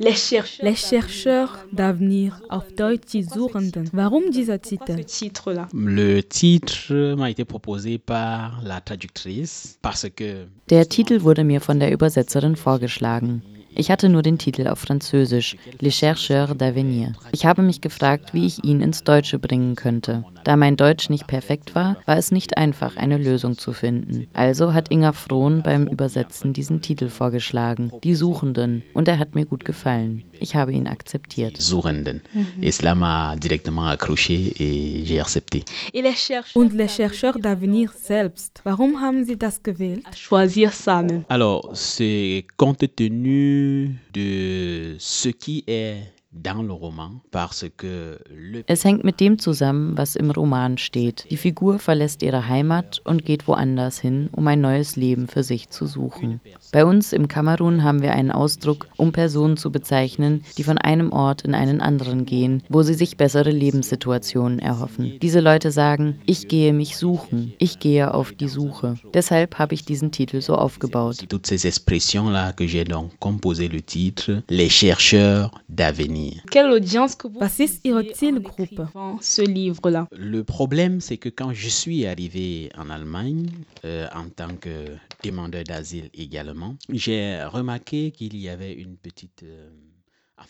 Les chercheurs d'avenir, auf Deutsch die Suchenden. Warum dieser Titel? Le titre m'a été proposé par la traductrice parce que Der Titel wurde mir von der Übersetzerin vorgeschlagen. Ich hatte nur den Titel auf Französisch, Les chercheurs d'avenir. Ich habe mich gefragt, wie ich ihn ins Deutsche bringen könnte. Da mein Deutsch nicht perfekt war, war es nicht einfach, eine Lösung zu finden. Also hat Inga Frohn beim Übersetzen diesen Titel vorgeschlagen, Die Suchenden, und er hat mir gut gefallen. Ich habe ihn akzeptiert. Suchenden. Et cela m'a directement accroché et j'ai accepté. Und Les chercheurs d'avenir selbst. Warum haben Sie das gewählt? Alors, c'est compte tenu de ce qui est Es hängt mit dem zusammen, was im Roman steht. Die Figur verlässt ihre Heimat und geht woanders hin, um ein neues Leben für sich zu suchen. Bei uns im Kamerun haben wir einen Ausdruck, um Personen zu bezeichnen, die von einem Ort in einen anderen gehen, wo sie sich bessere Lebenssituationen erhoffen. Diese Leute sagen, ich gehe mich suchen, ich gehe auf die Suche. Deshalb habe ich diesen Titel so aufgebaut. toutes ces expressions là que j'ai donc composé le titre Les chercheurs d'avenir. Was ist Ihre Zielgruppe? Le problème, c'est que quand je suis arrivé en Allemagne, euh, en tant que demandeur d'asile également, j'ai remarqué qu'il y avait une petite... euh,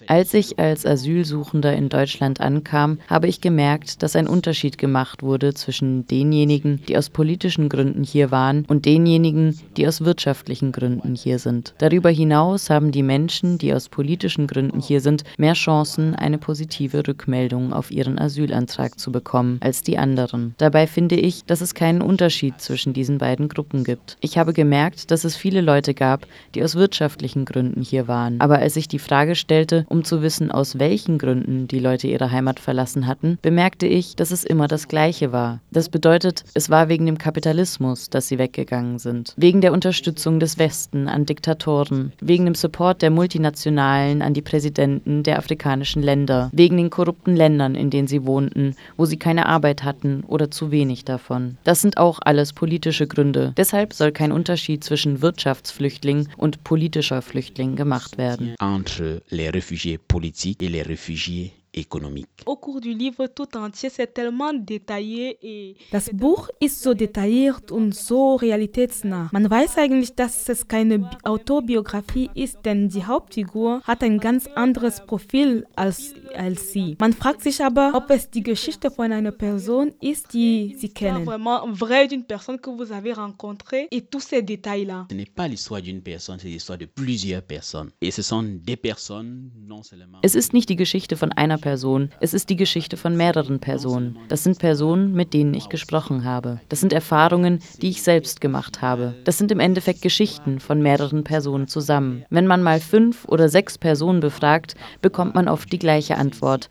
Als ich als Asylsuchender in Deutschland ankam, habe ich gemerkt, dass ein Unterschied gemacht wurde zwischen denjenigen, die aus politischen Gründen hier waren, und denjenigen, die aus wirtschaftlichen Gründen hier sind. Darüber hinaus haben die Menschen, die aus politischen Gründen hier sind, mehr Chancen, eine positive Rückmeldung auf ihren Asylantrag zu bekommen als die anderen. Dabei finde ich, dass es keinen Unterschied zwischen diesen beiden Gruppen gibt. Ich habe gemerkt, dass es viele Leute gab, die aus wirtschaftlichen Gründen hier waren. Aber als ich die Frage stellte, um zu wissen, aus welchen Gründen die Leute ihre Heimat verlassen hatten, bemerkte ich, dass es immer das Gleiche war. Das bedeutet, es war wegen dem Kapitalismus, dass sie weggegangen sind. Wegen der Unterstützung des Westen an Diktatoren. Wegen dem Support der Multinationalen an die Präsidenten der afrikanischen Länder. Wegen den korrupten Ländern, in denen sie wohnten, wo sie keine Arbeit hatten oder zu wenig davon. Das sind auch alles politische Gründe. Deshalb soll kein Unterschied zwischen Wirtschaftsflüchtling und politischer Flüchtling gemacht werden. entre les réfugiés politiques et les réfugiés économiques. Au cours du livre tout entier, c'est tellement détaillé et Das Buch ist so detailliert und so realitätsnah. Man weiß eigentlich, dass es keine Bi- Autobiografie ist, denn die Hauptfigur hat ein ganz anderes Profil als, als sie. Man fragt sich aber, ob es die Geschichte von einer Person ist, die sie kennen. vraiment vraie d'une personne que vous avez rencontrée et tous ces détails-là. Ce n'est pas l'histoire d'une personne, c'est l'histoire de plusieurs personnes. Et ce sont des personnes, non seulement... Es ist nicht die Geschichte von einer Person, es ist die Geschichte von mehreren Personen. Das sind Personen, mit denen ich gesprochen habe. Das sind Erfahrungen, die ich selbst gemacht habe. Das sind im Endeffekt Geschichten von mehreren Personen zusammen. Wenn man mal fünf oder sechs Personen befragt, bekommt man oft die gleiche Antwort,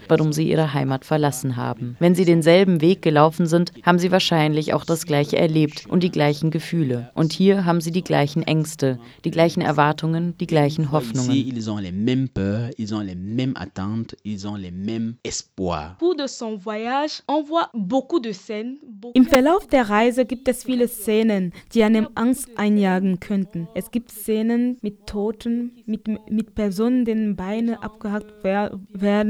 warum sie ihre Heimat verlassen haben. Wenn sie denselben Weg gelaufen sind, haben sie wahrscheinlich auch das gleiche erlebt und die gleichen Gefühle. Und hier haben sie die gleichen Ängste, die gleichen Erwartungen, die gleichen Hoffnungen. Im Verlauf der Reise gibt es viele Szenen, die einem Angst einjagen könnten. Es gibt Szenen mit Toten, mit, mit Personen, denen Beine abgehackt wer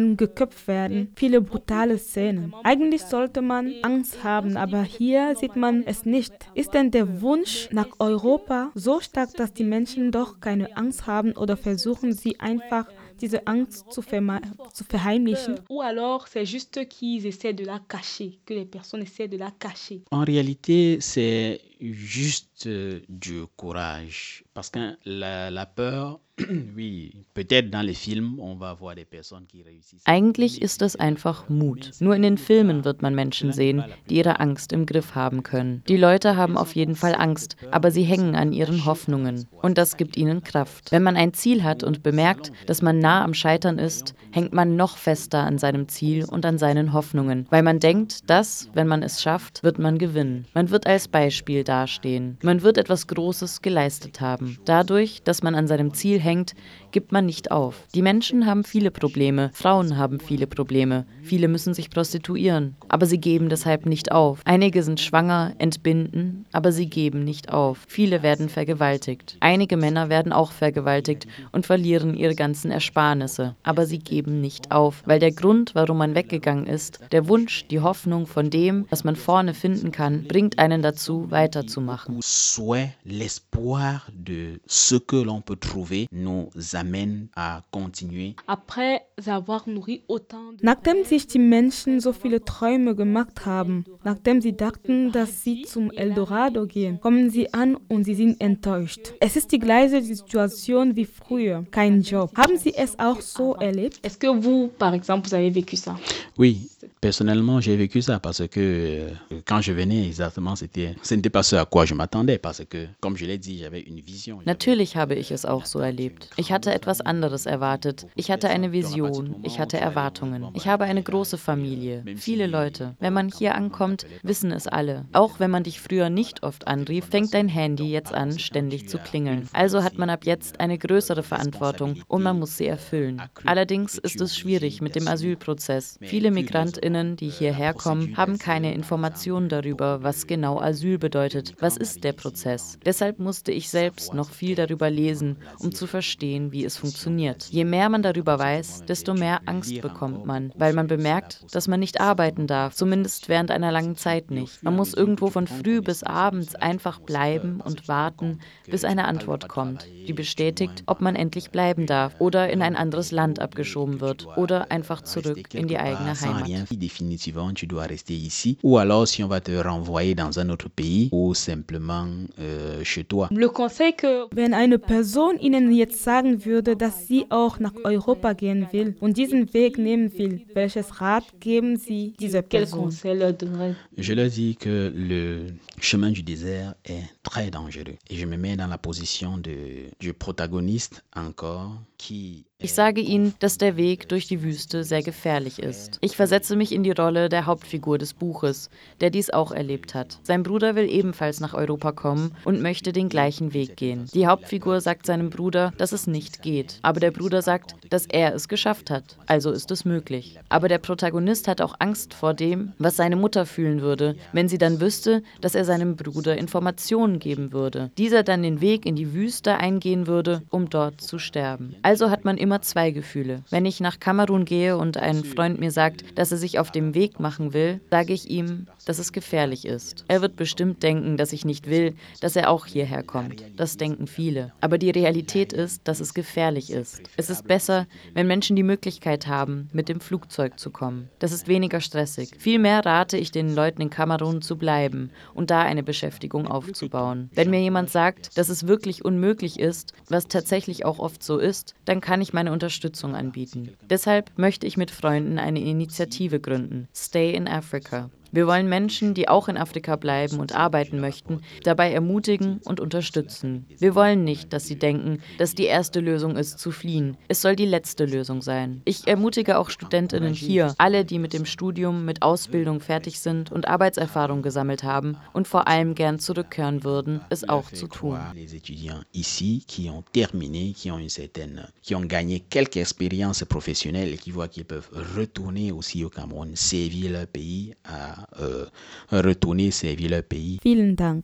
werden, geköpft werden. Viele brutale Szenen. Eigentlich sollte man Angst haben, aber hier sieht man es nicht. Ist denn der Wunsch nach Europa so stark, dass die Menschen doch keine Angst haben oder versuchen sie einfach diese Angst zu, zu verheimlichen? Ou alors, c'est juste qu'ils essaient de la cacher, que les personnes essaient de la cacher. En réalité, c'est juste euh, du courage. Parce que la, la peur, oui, peut-être dans les films, on va voir des personnes qui réussissent. Eigentlich ist es einfach Mut. Nur in den Filmen wird man Menschen sehen, die ihre Angst im Griff haben können. Die Leute haben auf jeden Fall Angst, aber sie hängen an ihren Hoffnungen. Und das gibt ihnen Kraft. Wenn man ein Ziel hat und bemerkt, dass man nah am Scheitern ist, hängt man noch fester an seinem Ziel und an seinen Hoffnungen, weil man denkt, dass, wenn man es schafft, wird man gewinnen. Man wird als Beispiel dastehen. Man wird etwas Großes geleistet haben. Dadurch, dass man an seinem Ziel hängt, gibt man nicht auf. Die Menschen haben viele Probleme, Frauen haben viele Probleme, viele müssen sich prostituieren, aber sie geben deshalb nicht auf. Einige sind schwanger, entbinden, aber sie geben nicht auf. Viele werden vergewaltigt. Einige Männer werden auch vergewaltigt und verlieren ihre ganzen Ersparnisse, aber sie geben nicht auf, weil der Grund, warum man weggegangen ist, der Wunsch, die Hoffnung von dem, was man vorne finden kann, bringt einen dazu, weiterzumachen. À continuer. Après avoir nourri autant de Nachdem sich die Menschen so viele Träume gemacht haben, nachdem sie dachten, dass sie zum Eldorado gehen, kommen sie an und sie sind enttäuscht. Es ist die gleiche Situation wie früher, kein Job. Haben Sie es auch so erlebt? Est-ce que vous, par exemple, vous avez vécu ça Oui, personnellement, j'ai vécu ça parce que euh, quand je venais, exactement, c'était, ce n'était pas ce à quoi je m'attendais parce que, comme je l'ai dit, j'avais une vision. Natürlich habe ich es auch so erlebt. Ich hatte etwas anderes erwartet. Ich hatte eine Vision. Ich hatte Erwartungen. Ich habe eine große Familie. Viele Leute. Wenn man hier ankommt, wissen es alle. Auch wenn man dich früher nicht oft anrief, fängt dein Handy jetzt an, ständig zu klingeln. Also hat man ab jetzt eine größere Verantwortung und man muss sie erfüllen. Allerdings ist es schwierig mit dem Asylprozess. Viele Migrantinnen, die hierher kommen, haben keine Informationen darüber, was genau Asyl bedeutet. Was ist der Prozess? Deshalb musste ich selbst noch viel darüber lesen, um zu verstehen, wie es funktioniert. Je mehr man darüber weiß, desto mehr Angst bekommt man, weil man bemerkt, dass man nicht arbeiten darf, zumindest während einer langen Zeit nicht. Man muss irgendwo von früh bis abends einfach bleiben und warten, bis eine Antwort kommt, die bestätigt, ob man endlich bleiben darf oder in ein anderes Land abgeschoben wird oder einfach zurück in die eigene Heimat. Définitivement, tu dois rester ici. Ou alors, si on va te renvoyer dans un autre pays ou simplement euh, chez toi. Le conseil que Wenn eine Person Ihnen jetzt sagen würde, dass sie auch nach Europa gehen will und diesen Weg nehmen will, welches Rat geben Sie dieser Person? Je leur dis que le chemin du désert est très dangereux. Et je me mets dans la position de, du protagoniste encore qui Ich sage ihnen, dass der Weg durch die Wüste sehr gefährlich ist. Ich versetze mich in die Rolle der Hauptfigur des Buches, der dies auch erlebt hat. Sein Bruder will ebenfalls nach Europa kommen und möchte den gleichen Weg gehen. Die Hauptfigur sagt seinem Bruder, dass es nicht geht. Aber der Bruder sagt, dass er es geschafft hat. Also ist es möglich. Aber der Protagonist hat auch Angst vor dem, was seine Mutter fühlen würde, wenn sie dann wüsste, dass er seinem Bruder Informationen geben würde. Dieser dann den Weg in die Wüste eingehen würde, um dort zu sterben. Also hat man immer zwei Gefühle. Wenn ich nach Kamerun gehe und ein Freund mir sagt, dass er sich auf dem Weg machen will, sage ich ihm, dass es gefährlich ist. Er wird bestimmt denken, dass ich nicht will, dass er auch hierher kommt. Das denken viele. Aber die Realität ist, dass es gefährlich ist. Es ist besser, wenn Menschen die Möglichkeit haben, mit dem Flugzeug zu kommen. Das ist weniger stressig. Vielmehr rate ich den Leuten in Kamerun zu bleiben und da eine Beschäftigung aufzubauen. Wenn mir jemand sagt, dass es wirklich unmöglich ist, was tatsächlich auch oft so ist, dann kann ich meine Unterstützung anbieten. Deshalb möchte ich mit Freunden eine Initiative gründen, Stay in Africa. Wir wollen Menschen, die auch in Afrika bleiben und arbeiten möchten, dabei ermutigen und unterstützen. Wir wollen nicht, dass sie denken, dass die erste Lösung ist, zu fliehen. Es soll die letzte Lösung sein. Ich ermutige auch Studentinnen hier, alle, die mit dem Studium, mit Ausbildung fertig sind und Arbeitserfahrung gesammelt haben und vor allem gern zurückkehren würden, es auch zu tun. Qui ont gagné quelques expériences professionnelles et qui voient qu'ils peuvent retourner aussi au Cameroun, servir leur pays, à euh, retourner servir leur pays.